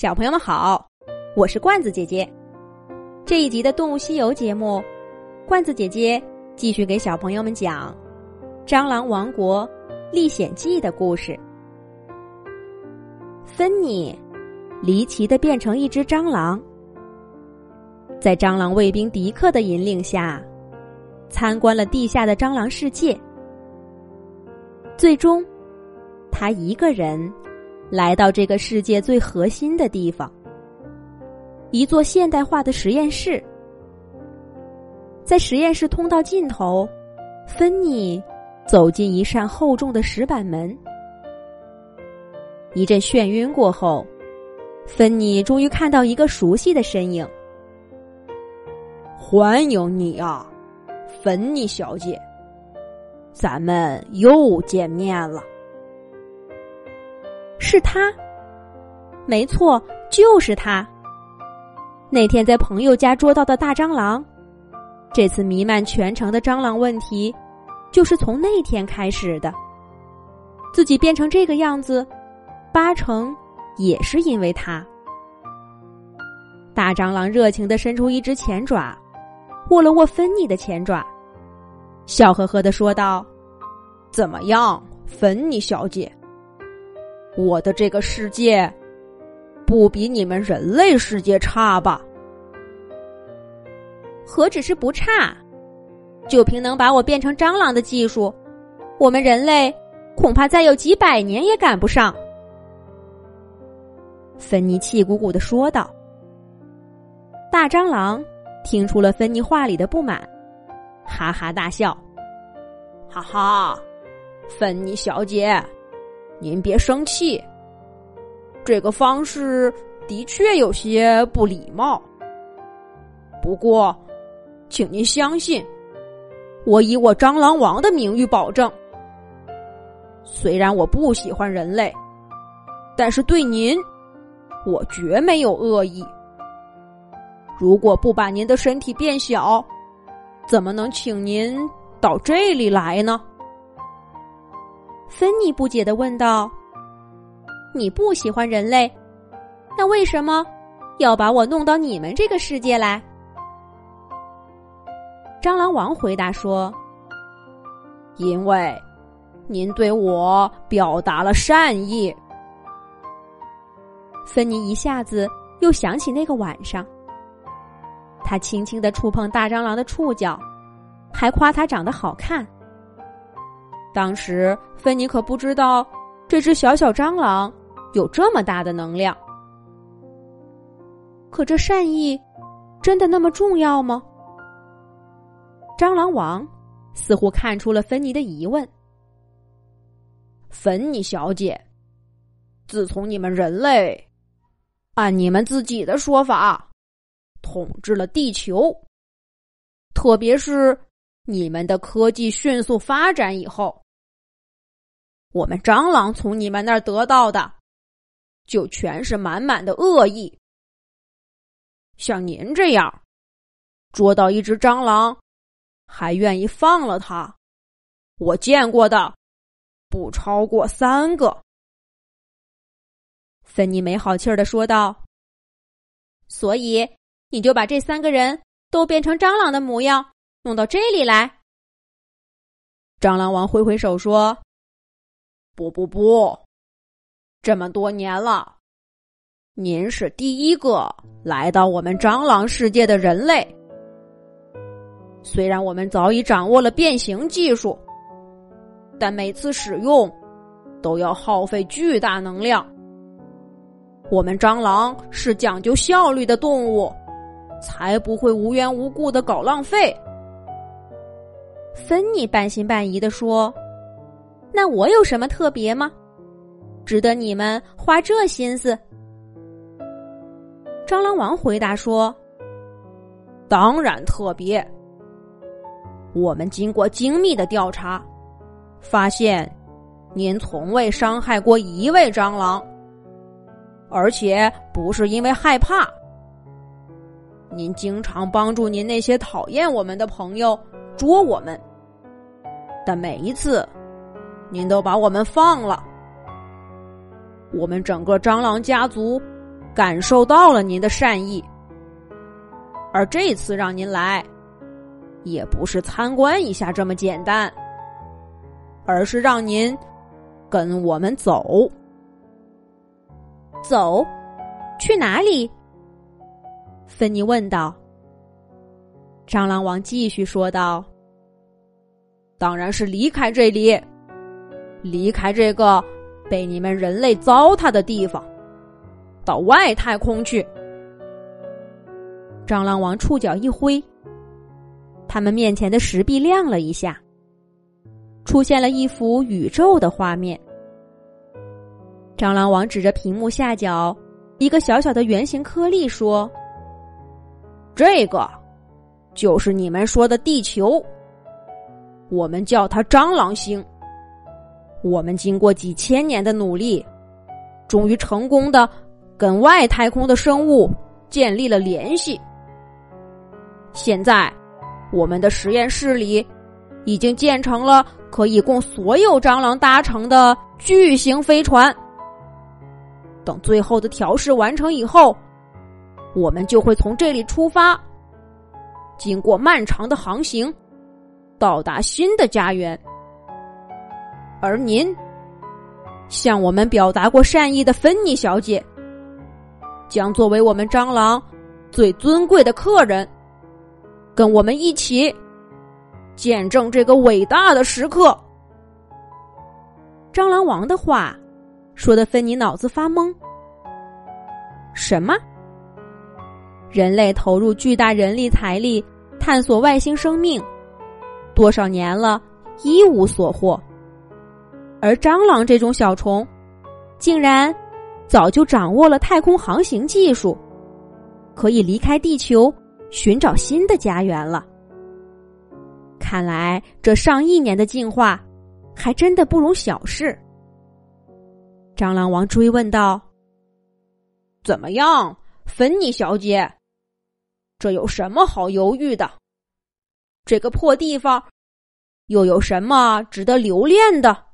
小朋友们好，我是罐子姐姐。这一集的《动物西游》节目，罐子姐姐继续给小朋友们讲《蟑螂王国历险记》的故事。芬妮离奇的变成一只蟑螂，在蟑螂卫兵迪克的引领下，参观了地下的蟑螂世界。最终，他一个人。来到这个世界最核心的地方，一座现代化的实验室。在实验室通道尽头，芬妮走进一扇厚重的石板门。一阵眩晕过后，芬妮终于看到一个熟悉的身影。欢迎你啊，芬妮小姐，咱们又见面了。是他，没错，就是他。那天在朋友家捉到的大蟑螂，这次弥漫全城的蟑螂问题，就是从那天开始的。自己变成这个样子，八成也是因为他。大蟑螂热情的伸出一只前爪，握了握芬妮的前爪，笑呵呵的说道：“怎么样，芬妮小姐？”我的这个世界，不比你们人类世界差吧？何止是不差，就凭能把我变成蟑螂的技术，我们人类恐怕再有几百年也赶不上。芬妮气鼓鼓的说道。大蟑螂听出了芬妮话里的不满，哈哈大笑：“哈哈，芬妮小姐。”您别生气，这个方式的确有些不礼貌。不过，请您相信，我以我蟑螂王的名誉保证。虽然我不喜欢人类，但是对您，我绝没有恶意。如果不把您的身体变小，怎么能请您到这里来呢？芬妮不解的问道：“你不喜欢人类，那为什么要把我弄到你们这个世界来？”蟑螂王回答说：“因为您对我表达了善意。”芬妮一下子又想起那个晚上，他轻轻的触碰大蟑螂的触角，还夸他长得好看。当时，芬妮可不知道这只小小蟑螂有这么大的能量。可这善意真的那么重要吗？蟑螂王似乎看出了芬妮的疑问。芬妮小姐，自从你们人类按你们自己的说法统治了地球，特别是你们的科技迅速发展以后。我们蟑螂从你们那儿得到的，就全是满满的恶意。像您这样捉到一只蟑螂，还愿意放了它，我见过的不超过三个。芬妮没好气儿的说道：“所以你就把这三个人都变成蟑螂的模样，弄到这里来。”蟑螂王挥挥手说。不不不，这么多年了，您是第一个来到我们蟑螂世界的人类。虽然我们早已掌握了变形技术，但每次使用都要耗费巨大能量。我们蟑螂是讲究效率的动物，才不会无缘无故的搞浪费。芬妮半信半疑的说。那我有什么特别吗？值得你们花这心思？蟑螂王回答说：“当然特别。我们经过精密的调查，发现您从未伤害过一位蟑螂，而且不是因为害怕。您经常帮助您那些讨厌我们的朋友捉我们，但每一次。”您都把我们放了，我们整个蟑螂家族感受到了您的善意，而这次让您来，也不是参观一下这么简单，而是让您跟我们走。走，去哪里？芬妮问道。蟑螂王继续说道：“当然是离开这里，离开这个被你们人类糟蹋的地方，到外太空去。”蟑螂王触角一挥，他们面前的石壁亮了一下，出现了一幅宇宙的画面。蟑螂王指着屏幕下角一个小小的圆形颗粒说：“这个。”就是你们说的地球，我们叫它蟑螂星。我们经过几千年的努力，终于成功的跟外太空的生物建立了联系。现在，我们的实验室里已经建成了可以供所有蟑螂搭乘的巨型飞船。等最后的调试完成以后，我们就会从这里出发。经过漫长的航行，到达新的家园。而您向我们表达过善意的芬妮小姐，将作为我们蟑螂最尊贵的客人，跟我们一起见证这个伟大的时刻。蟑螂王的话说的芬妮脑子发懵。什么？人类投入巨大人力财力探索外星生命，多少年了，一无所获。而蟑螂这种小虫，竟然早就掌握了太空航行技术，可以离开地球寻找新的家园了。看来这上亿年的进化，还真的不容小视。蟑螂王追问道：“怎么样，芬妮小姐？”这有什么好犹豫的？这个破地方又有什么值得留恋的？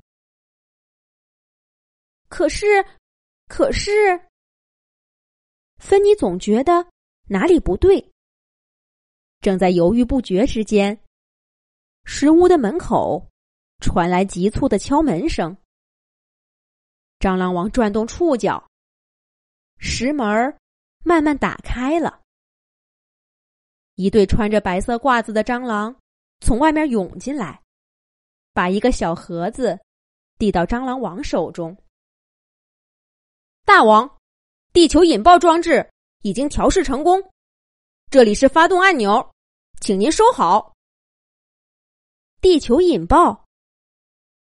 可是，可是，芬妮总觉得哪里不对。正在犹豫不决之间，石屋的门口传来急促的敲门声。蟑螂王转动触角，石门慢慢打开了。一对穿着白色褂子的蟑螂从外面涌进来，把一个小盒子递到蟑螂王手中。大王，地球引爆装置已经调试成功，这里是发动按钮，请您收好。地球引爆，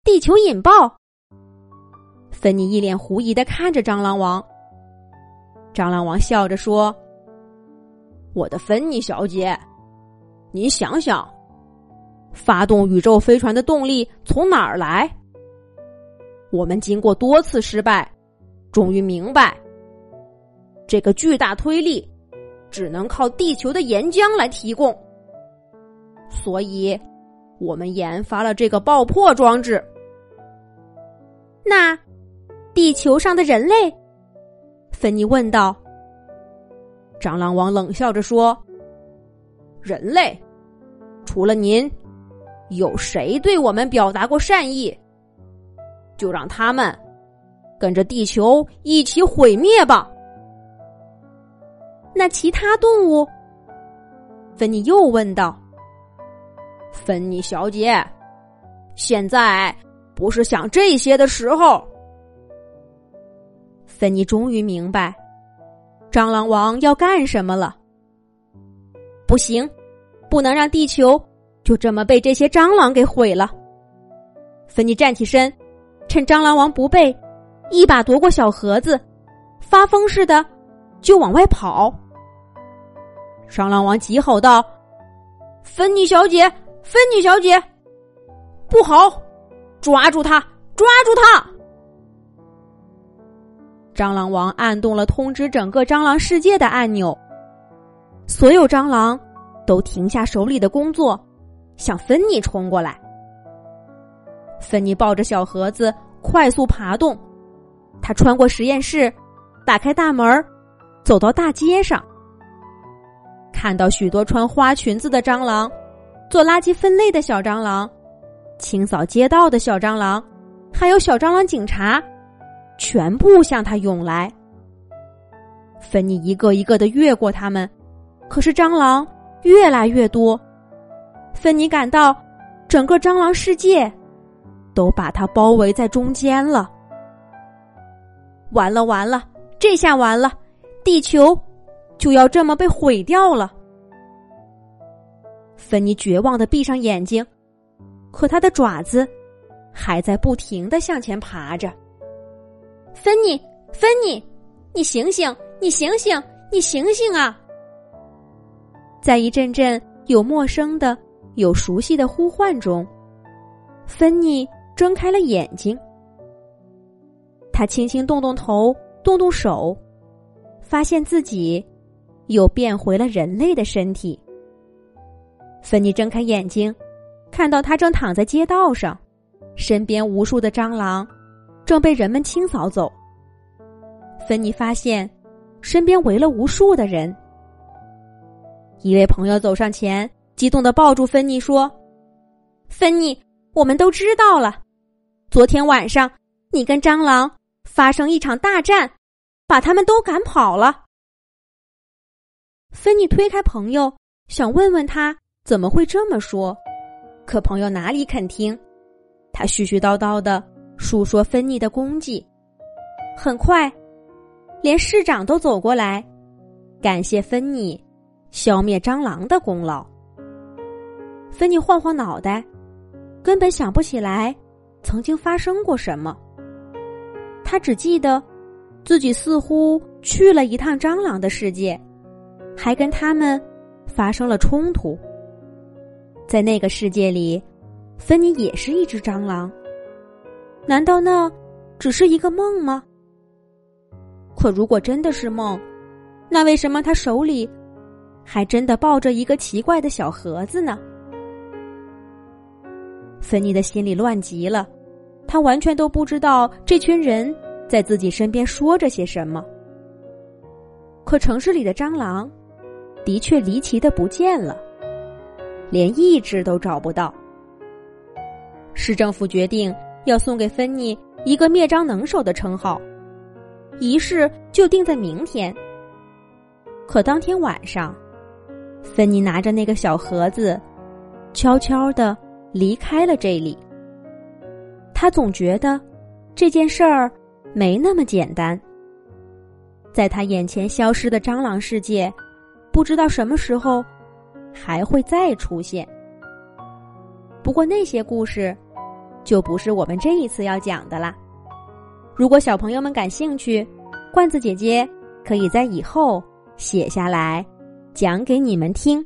地球引爆！芬妮一脸狐疑的看着蟑螂王。蟑螂王笑着说。我的芬妮小姐，您想想，发动宇宙飞船的动力从哪儿来？我们经过多次失败，终于明白，这个巨大推力只能靠地球的岩浆来提供。所以，我们研发了这个爆破装置。那，地球上的人类？芬妮问道。蟑螂王冷笑着说：“人类，除了您，有谁对我们表达过善意？就让他们跟着地球一起毁灭吧。”那其他动物？芬妮又问道。“芬妮小姐，现在不是想这些的时候。”芬妮终于明白。蟑螂王要干什么了？不行，不能让地球就这么被这些蟑螂给毁了。芬妮站起身，趁蟑螂王不备，一把夺过小盒子，发疯似的就往外跑。蟑螂王急吼道：“芬妮小姐，芬妮小姐，不好！抓住他，抓住他！”蟑螂王按动了通知整个蟑螂世界的按钮，所有蟑螂都停下手里的工作，向芬妮冲过来。芬妮抱着小盒子快速爬动，他穿过实验室，打开大门，走到大街上，看到许多穿花裙子的蟑螂，做垃圾分类的小蟑螂，清扫街道的小蟑螂，还有小蟑螂警察，全部向他涌来。芬妮一个一个的越过他们，可是蟑螂越来越多，芬妮感到整个蟑螂世界都把它包围在中间了。完了完了，这下完了，地球就要这么被毁掉了。芬妮绝望的闭上眼睛，可他的爪子还在不停的向前爬着。芬妮，芬妮，你醒醒！你醒醒！你醒醒啊！在一阵阵有陌生的、有熟悉的呼唤中，芬妮睁开了眼睛。他轻轻动动头，动动手，发现自己又变回了人类的身体。芬妮睁开眼睛，看到他正躺在街道上，身边无数的蟑螂正被人们清扫走。芬妮发现。身边围了无数的人。一位朋友走上前，激动的抱住芬妮说：“芬妮，我们都知道了，昨天晚上你跟蟑螂发生一场大战，把他们都赶跑了。”芬妮推开朋友，想问问他怎么会这么说，可朋友哪里肯听，他絮絮叨叨的述说芬妮的功绩，很快。连市长都走过来，感谢芬妮消灭蟑螂的功劳。芬妮晃晃脑袋，根本想不起来曾经发生过什么。他只记得自己似乎去了一趟蟑螂的世界，还跟他们发生了冲突。在那个世界里，芬妮也是一只蟑螂。难道那只是一个梦吗？可如果真的是梦，那为什么他手里还真的抱着一个奇怪的小盒子呢？芬妮的心里乱极了，他完全都不知道这群人在自己身边说着些什么。可城市里的蟑螂的确离奇的不见了，连一只都找不到。市政府决定要送给芬妮一个灭蟑能手的称号。仪式就定在明天。可当天晚上，芬妮拿着那个小盒子，悄悄的离开了这里。他总觉得这件事儿没那么简单。在他眼前消失的蟑螂世界，不知道什么时候还会再出现。不过那些故事，就不是我们这一次要讲的啦。如果小朋友们感兴趣，罐子姐姐可以在以后写下来，讲给你们听。